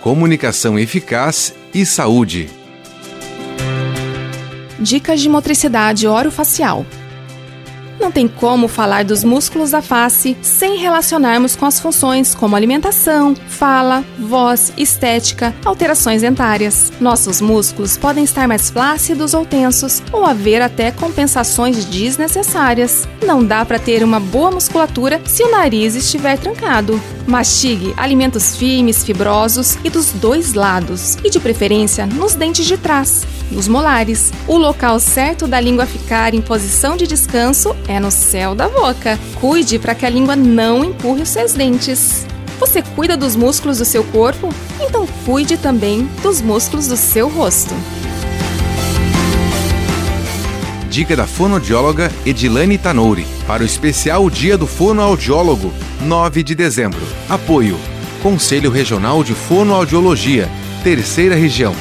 comunicação eficaz e saúde. Dicas de motricidade orofacial. Não tem como falar dos músculos da face sem relacionarmos com as funções como alimentação, fala, voz, estética, alterações dentárias. Nossos músculos podem estar mais flácidos ou tensos, ou haver até compensações desnecessárias. Não dá para ter uma boa musculatura se o nariz estiver trancado. Mastigue alimentos firmes, fibrosos e dos dois lados, e de preferência nos dentes de trás, nos molares. O local certo da língua ficar em posição de descanso é no céu da boca. Cuide para que a língua não empurre os seus dentes. Você cuida dos músculos do seu corpo? Então cuide também dos músculos do seu rosto. Dica da fonoaudióloga Edilane Tanouri para o especial Dia do Fonoaudiólogo, 9 de dezembro. Apoio: Conselho Regional de Fonoaudiologia, Terceira Região.